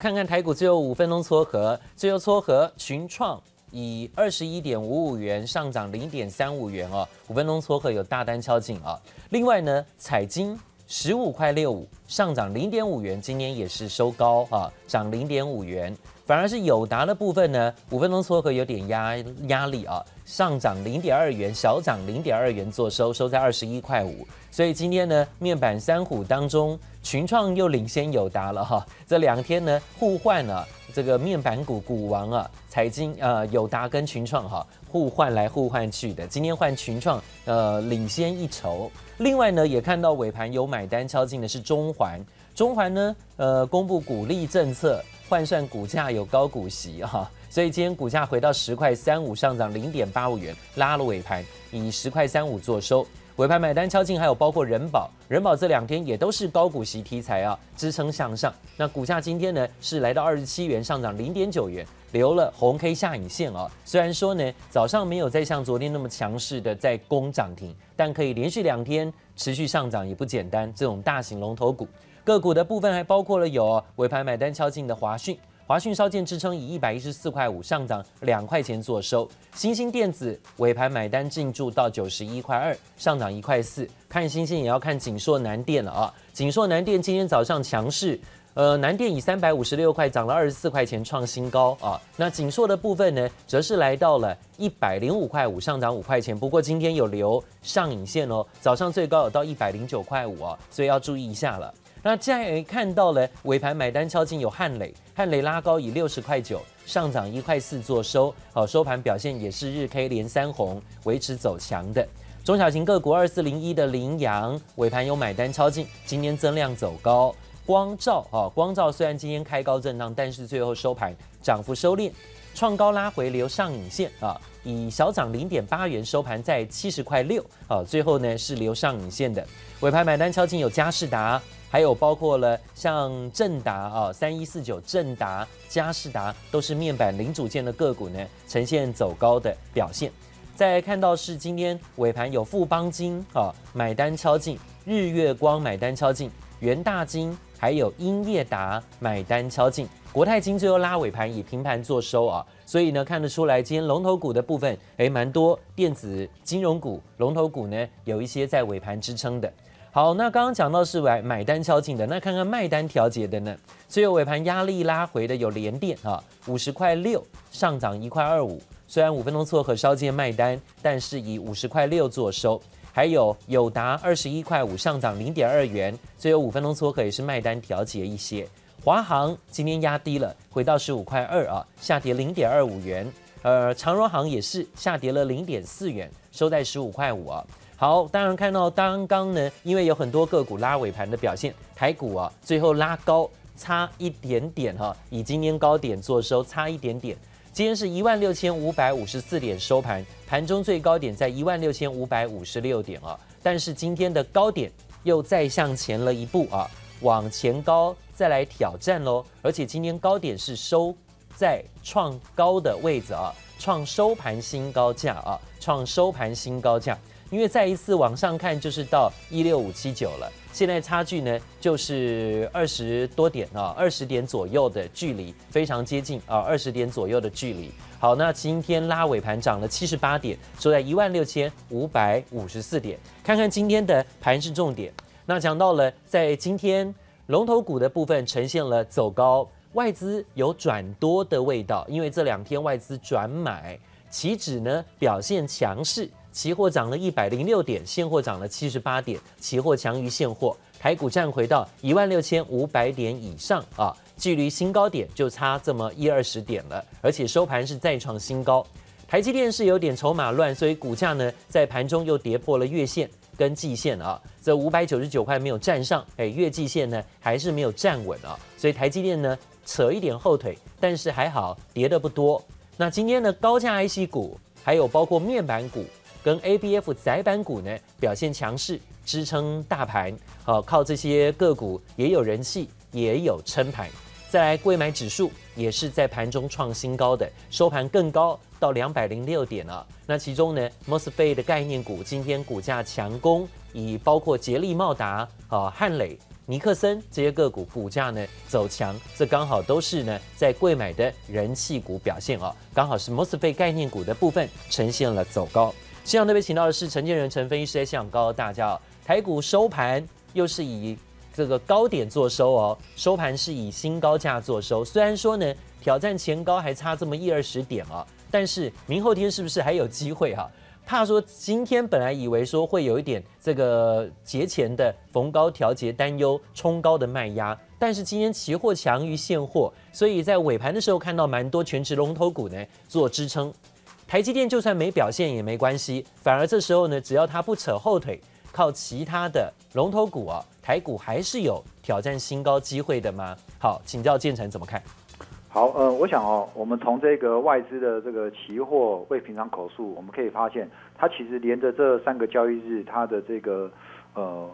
看看台股最后五分钟撮合，最后撮合群创以二十一点五五元上涨零点三五元哦，五分钟撮合有大单敲进啊。另外呢，彩晶十五块六五上涨零点五元，今年也是收高啊，涨零点五元。反而是友达的部分呢，五分钟撮合有点压压力啊，上涨零点二元，小涨零点二元做收，收在二十一块五。所以今天呢，面板三虎当中，群创又领先友达了哈。这两天呢，互换了这个面板股股王啊，彩晶呃友达跟群创哈互换来互换去的。今天换群创呃领先一筹。另外呢，也看到尾盘有买单敲进的是中环，中环呢呃公布股利政策。换算股价有高股息哈，所以今天股价回到十块三五，上涨零点八五元，拉了尾盘，以十块三五做收。尾盘买单敲进，还有包括人保，人保这两天也都是高股息题材啊，支撑向上。那股价今天呢是来到二十七元，上涨零点九元，留了红 K 下影线啊。虽然说呢早上没有再像昨天那么强势的在攻涨停，但可以连续两天持续上涨也不简单。这种大型龙头股。个股的部分还包括了有尾盘买单敲进的华讯，华讯稍见支撑，以一百一十四块五上涨两块钱做收。欣兴电子尾盘买单进驻到九十一块二，上涨一块四。看欣兴也要看锦硕南电了啊，锦硕南电今天早上强势，呃，南电以三百五十六块涨了二十四块钱创新高啊。那锦硕的部分呢，则是来到了一百零五块五，上涨五块钱。不过今天有留上影线哦，早上最高有到一百零九块五啊，所以要注意一下了。那再看到了尾盘买单敲进有汉磊，汉磊拉高以六十块九上涨一块四做收，好，收盘表现也是日 K 连三红，维持走强的。中小型个股二四零一的羚羊尾盘有买单敲进，今天增量走高。光照啊，光照虽然今天开高震荡，但是最后收盘涨幅收敛，创高拉回留上影线啊，以小涨零点八元收盘在七十块六，啊，最后呢是留上影线的。尾盘买单敲进有佳士达。还有包括了像正达啊，三一四九正达、佳士达都是面板零组件的个股呢，呈现走高的表现。再看到是今天尾盘有富邦金啊买单敲进，日月光买单敲进，元大金还有英业达买单敲进，国泰金最后拉尾盘以平盘做收啊。所以呢，看得出来今天龙头股的部分诶蛮多，电子金融股龙头股呢有一些在尾盘支撑的。好，那刚刚讲到是买买单敲进的，那看看卖单调节的呢？最后尾盘压力拉回的有联电啊，五十块六上涨一块二五，虽然五分钟撮合稍见卖单，但是以五十块六做收。还有友达二十一块五上涨零点二元，最后五分钟撮合也是卖单调节一些。华航今天压低了，回到十五块二啊，下跌零点二五元。呃，长荣航也是下跌了零点四元，收在十五块五啊。好，当然看到刚刚呢，因为有很多个股拉尾盘的表现，台股啊最后拉高差一点点哈，以今天高点做收差一点点。今天是一万六千五百五十四点收盘，盘中最高点在一万六千五百五十六点啊，但是今天的高点又再向前了一步啊，往前高再来挑战喽，而且今天高点是收在创高的位置啊，创收盘新高价啊，创收盘新高价。因为再一次往上看，就是到一六五七九了。现在差距呢，就是二十多点啊，二十点左右的距离，非常接近啊，二十点左右的距离。好，那今天拉尾盘涨了七十八点，收在一万六千五百五十四点。看看今天的盘是重点。那讲到了，在今天龙头股的部分呈现了走高，外资有转多的味道，因为这两天外资转买，期指呢表现强势。期货涨了一百零六点，现货涨了七十八点，期货强于现货，台股站回到一万六千五百点以上啊，距离新高点就差这么一二十点了，而且收盘是再创新高。台积电是有点筹码乱，所以股价呢在盘中又跌破了月线跟季线啊，这五百九十九块没有站上，哎，月季线呢还是没有站稳啊，所以台积电呢扯一点后腿，但是还好跌的不多。那今天的高价 IC 股还有包括面板股。跟 ABF 载板股呢表现强势，支撑大盘。好，靠这些个股也有人气，也有撑盘。再来，柜买指数也是在盘中创新高的，收盘更高到两百零六点了。那其中呢，MOSFET 的概念股今天股价强攻，以包括捷力茂达、啊汉磊、尼克森这些个股股价呢走强，这刚好都是呢在柜买的人气股表现啊，刚好是 MOSFET 概念股的部分呈现了走高。现场特别请到的是陈建仁陈分析师在现场告诉大家，台股收盘又是以这个高点做收哦，收盘是以新高价做收。虽然说呢挑战前高还差这么一二十点啊，但是明后天是不是还有机会哈、怕说今天本来以为说会有一点这个节前的逢高调节担忧冲高的卖压，但是今天期货强于现货，所以在尾盘的时候看到蛮多全职龙头股呢做支撑。台积电就算没表现也没关系，反而这时候呢，只要它不扯后腿，靠其他的龙头股啊，台股还是有挑战新高机会的吗？好，请教建成怎么看？好，呃，我想哦，我们从这个外资的这个期货未平仓口数，我们可以发现，它其实连着这三个交易日，它的这个呃。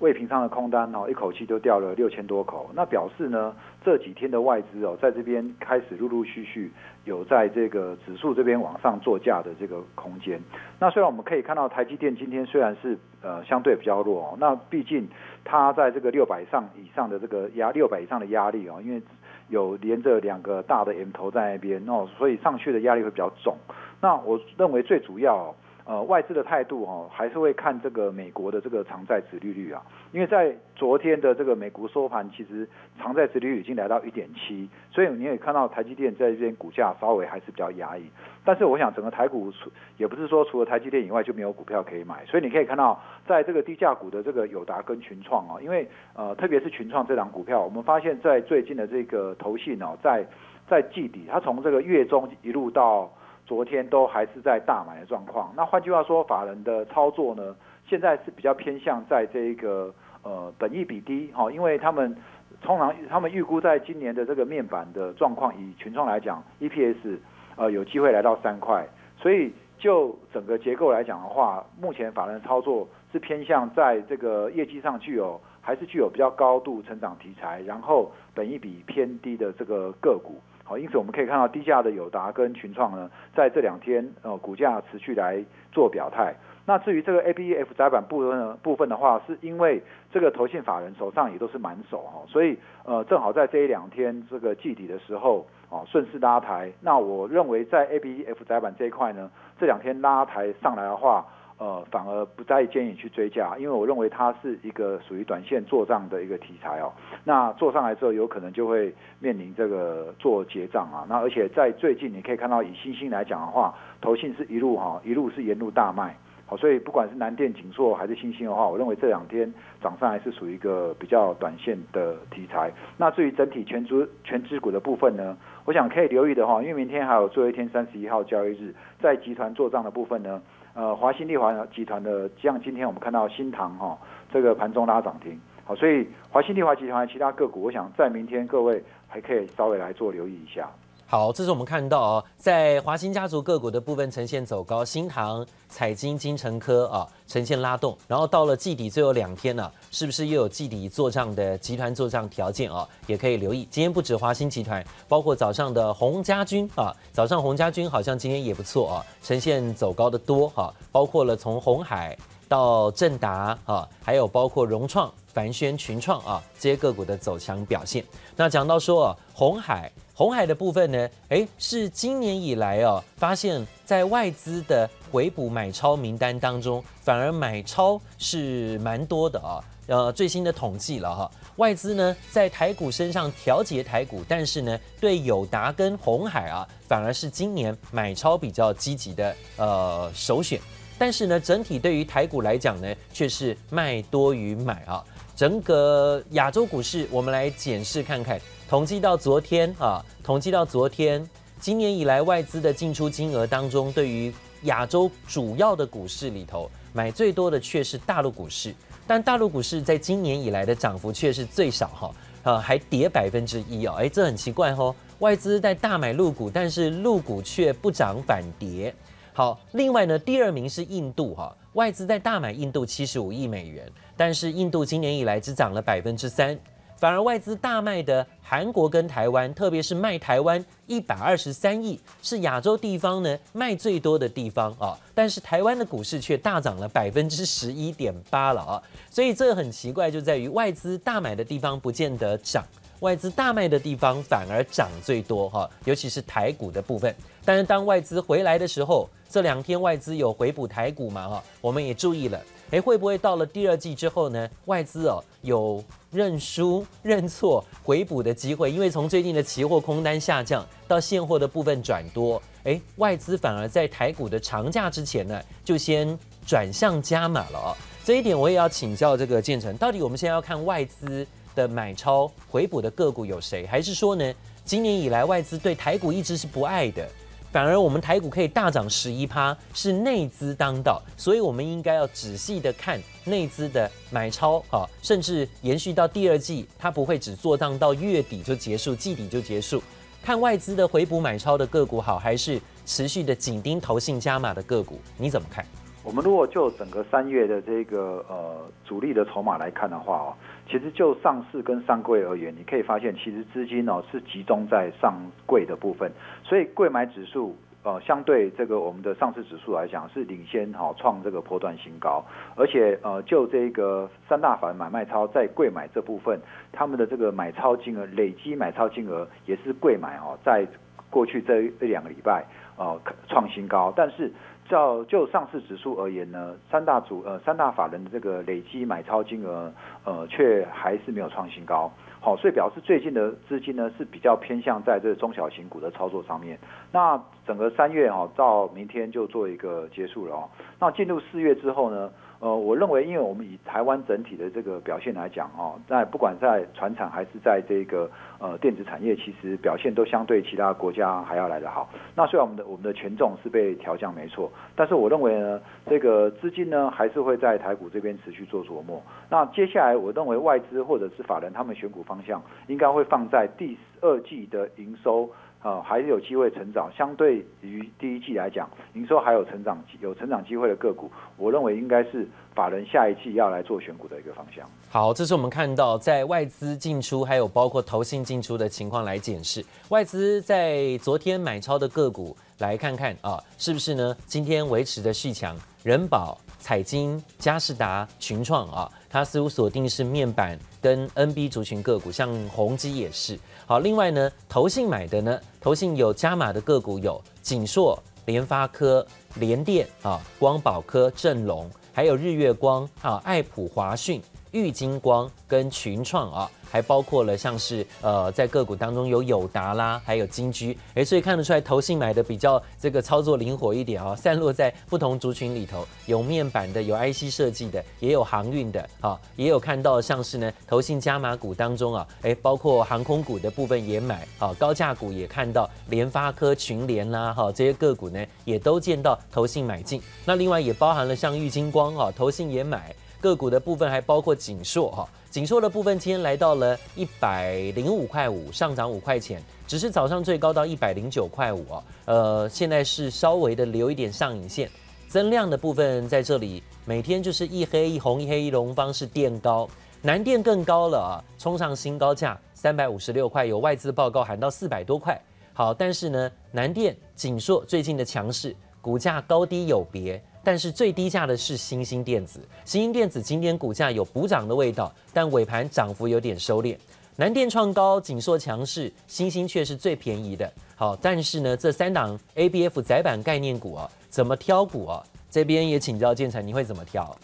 未平仓的空单哦，一口气就掉了六千多口，那表示呢，这几天的外资哦，在这边开始陆陆续续有在这个指数这边往上做价的这个空间。那虽然我们可以看到台积电今天虽然是呃相对比较弱哦，那毕竟它在这个六百上以上的这个压六百以上的压力哦，因为有连着两个大的 M 头在那边哦，所以上去的压力会比较重。那我认为最主要。呃，外资的态度哈、哦，还是会看这个美国的这个长债殖利率啊，因为在昨天的这个美国收盘，其实长债殖利率已经来到一点七，所以你也看到台积电在这边股价稍微还是比较压抑。但是我想整个台股除也不是说除了台积电以外就没有股票可以买，所以你可以看到在这个低价股的这个友达跟群创啊，因为呃特别是群创这档股票，我们发现在最近的这个投信哦，在在季底，它从这个月中一路到。昨天都还是在大买的状况，那换句话说，法人的操作呢，现在是比较偏向在这一个呃本益比低哈，因为他们通常他们预估在今年的这个面板的状况，以群创来讲，EPS 呃有机会来到三块，所以就整个结构来讲的话，目前法人操作是偏向在这个业绩上具有还是具有比较高度成长题材，然后本益比偏低的这个个股。好，因此我们可以看到低价的友达跟群创呢，在这两天呃股价持续来做表态。那至于这个 ABF 载板部分呢部分的话，是因为这个投信法人手上也都是满手哈，所以呃正好在这一两天这个季底的时候哦顺势拉抬。那我认为在 ABF 载板这一块呢，这两天拉抬上来的话。呃，反而不再建议去追加，因为我认为它是一个属于短线做账的一个题材哦。那做上来之后，有可能就会面临这个做结账啊。那而且在最近，你可以看到以新兴来讲的话，投信是一路哈、一路是沿路大卖。好，所以不管是南电、景硕还是新兴的话，我认为这两天涨上来是属于一个比较短线的题材。那至于整体全资全资股的部分呢，我想可以留意的话，因为明天还有最后一天三十一号交易日，在集团做账的部分呢。呃，华新丽华集团的，像今天我们看到新塘哈、哦，这个盘中拉涨停，好，所以华新丽华集团的其他个股，我想在明天各位还可以稍微来做留意一下。好，这是我们看到哦，在华新家族个股的部分呈现走高，新唐、彩晶、精成科啊呈现拉动，然后到了季底最后两天呢、啊，是不是又有季底做账的集团做账条件啊？也可以留意。今天不止华新集团，包括早上的洪家军啊，早上洪家军好像今天也不错啊，呈现走高的多哈、啊，包括了从红海到正达啊，还有包括融创、凡轩、群创啊这些个股的走强表现。那讲到说啊，鸿海。红海的部分呢，诶，是今年以来哦，发现，在外资的回补买超名单当中，反而买超是蛮多的啊。呃，最新的统计了哈，外资呢在台股身上调节台股，但是呢，对友达跟红海啊，反而是今年买超比较积极的呃首选。但是呢，整体对于台股来讲呢，却是卖多于买啊。整个亚洲股市，我们来检视看看。统计到昨天啊，统计到昨天，今年以来外资的进出金额当中，对于亚洲主要的股市里头，买最多的却是大陆股市。但大陆股市在今年以来的涨幅却是最少哈，呃，还跌百分之一哦，哎，这很奇怪哦。外资在大买陆股，但是陆股却不涨反跌。好，另外呢，第二名是印度哈，外资在大买印度七十五亿美元，但是印度今年以来只涨了百分之三。反而外资大卖的韩国跟台湾，特别是卖台湾一百二十三亿，是亚洲地方呢卖最多的地方啊。但是台湾的股市却大涨了百分之十一点八了啊。所以这个很奇怪，就在于外资大买的地方不见得涨，外资大卖的地方反而涨最多哈。尤其是台股的部分。但是当外资回来的时候，这两天外资有回补台股嘛哈？我们也注意了。诶，会不会到了第二季之后呢？外资哦有认输、认错、回补的机会？因为从最近的期货空单下降到现货的部分转多，诶，外资反而在台股的长假之前呢，就先转向加码了哦。这一点我也要请教这个建成，到底我们现在要看外资的买超回补的个股有谁，还是说呢，今年以来外资对台股一直是不爱的？反而我们台股可以大涨十一趴，是内资当道，所以我们应该要仔细的看内资的买超啊，甚至延续到第二季，它不会只做账到月底就结束，季底就结束。看外资的回补买超的个股好，还是持续的紧盯投信加码的个股？你怎么看？我们如果就整个三月的这个呃主力的筹码来看的话哦。其实就上市跟上柜而言，你可以发现，其实资金哦是集中在上柜的部分，所以柜买指数呃相对这个我们的上市指数来讲是领先哈创这个波段新高，而且呃就这个三大法人买卖超在柜买这部分，他们的这个买超金额累积买超金额也是柜买哦，在过去这一两个礼拜呃创新高，但是。照就上市指数而言呢，三大主呃三大法人的这个累积买超金额呃却还是没有创新高，好，所以表示最近的资金呢是比较偏向在这中小型股的操作上面。那整个三月哦到明天就做一个结束了哦。那进入四月之后呢？呃，我认为，因为我们以台湾整体的这个表现来讲，哦，在不管在船产还是在这个呃电子产业，其实表现都相对其他国家还要来得好。那虽然我们的我们的权重是被调降没错，但是我认为呢，这个资金呢还是会在台股这边持续做琢磨。那接下来我认为外资或者是法人他们选股方向应该会放在第二季的营收。啊、呃，还是有机会成长。相对于第一季来讲，营收还有成长、有成长机会的个股，我认为应该是法人下一季要来做选股的一个方向。好，这是我们看到在外资进出，还有包括投信进出的情况来检视外资在昨天买超的个股，来看看啊，是不是呢？今天维持的续强，人保、彩晶、嘉士达、群创啊，它似乎锁定是面板跟 NB 族群个股，像宏基也是。好，另外呢，投信买的呢，投信有加码的个股有景硕、联发科、联电啊、光宝科、正隆，还有日月光啊、爱普华讯、玉晶光跟群创啊。还包括了像是呃，在个股当中有友达啦，还有金居，哎，所以看得出来投信买的比较这个操作灵活一点啊，散落在不同族群里头，有面板的，有 IC 设计的，也有航运的啊，也有看到像是呢投信加码股当中啊，哎，包括航空股的部分也买啊，高价股也看到联发科、群联啦，哈，这些个股呢也都见到投信买进，那另外也包含了像玉晶光啊，投信也买。个股的部分还包括景硕哈，景硕的部分今天来到了一百零五块五，上涨五块钱，只是早上最高到一百零九块五啊，呃，现在是稍微的留一点上影线，增量的部分在这里，每天就是一黑一红一黑一龙方式垫高，南电更高了啊，冲上新高价三百五十六块，有外资报告喊到四百多块，好，但是呢，南电、景硕最近的强势，股价高低有别。但是最低价的是新兴电子，新兴电子今天股价有补涨的味道，但尾盘涨幅有点收敛。南电创高，景硕强势，新兴却是最便宜的。好，但是呢，这三档 ABF 窄板概念股啊，怎么挑股啊？这边也请教建成，你会怎么挑？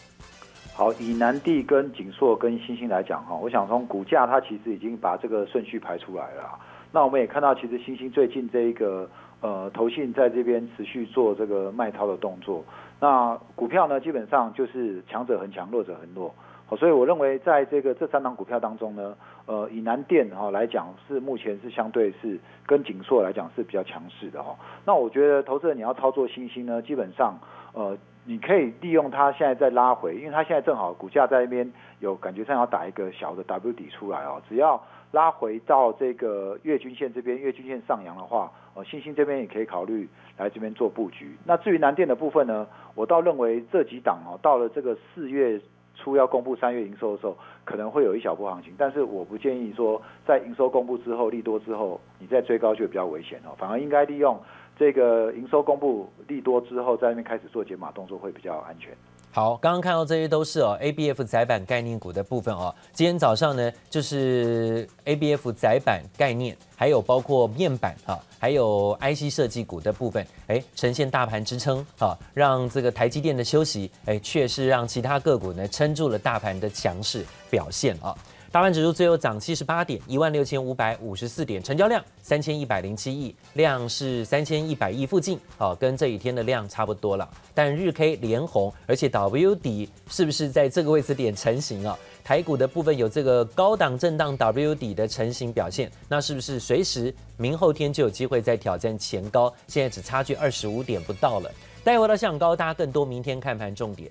好，以南地跟景硕跟星星来讲哈，我想从股价它其实已经把这个顺序排出来了。那我们也看到，其实星星最近这一个呃投信在这边持续做这个卖超的动作。那股票呢，基本上就是强者恒强，弱者恒弱。好，所以我认为在这个这三档股票当中呢，呃，以南电哈来讲是目前是相对是跟景硕来讲是比较强势的哈。那我觉得投资人你要操作星星呢，基本上呃你可以利用它现在在拉回，因为它现在正好股价在那边有感觉上要打一个小的 W 底出来哦，只要。拉回到这个月均线这边，月均线上扬的话，呃，欣兴这边也可以考虑来这边做布局。那至于南电的部分呢，我倒认为这几档哦，到了这个四月初要公布三月营收的时候，可能会有一小波行情，但是我不建议说在营收公布之后利多之后，你再追高就比较危险哦，反而应该利用这个营收公布利多之后，在那边开始做解码动作会比较安全。好，刚刚看到这些都是哦，ABF 载板概念股的部分哦。今天早上呢，就是 ABF 载板概念，还有包括面板啊，还有 IC 设计股的部分，哎，呈现大盘支撑啊，让这个台积电的休息，哎，却是让其他个股呢撑住了大盘的强势表现啊。大盘指数最后涨七十八点，一万六千五百五十四点，成交量三千一百零七亿，量是三千一百亿附近，好，跟这几天的量差不多了。但日 K 连红，而且 W 底是不是在这个位置点成型啊？台股的部分有这个高档震荡 W 底的成型表现，那是不是随时明后天就有机会再挑战前高？现在只差距二十五点不到了。待会到向高，大家更多明天看盘重点。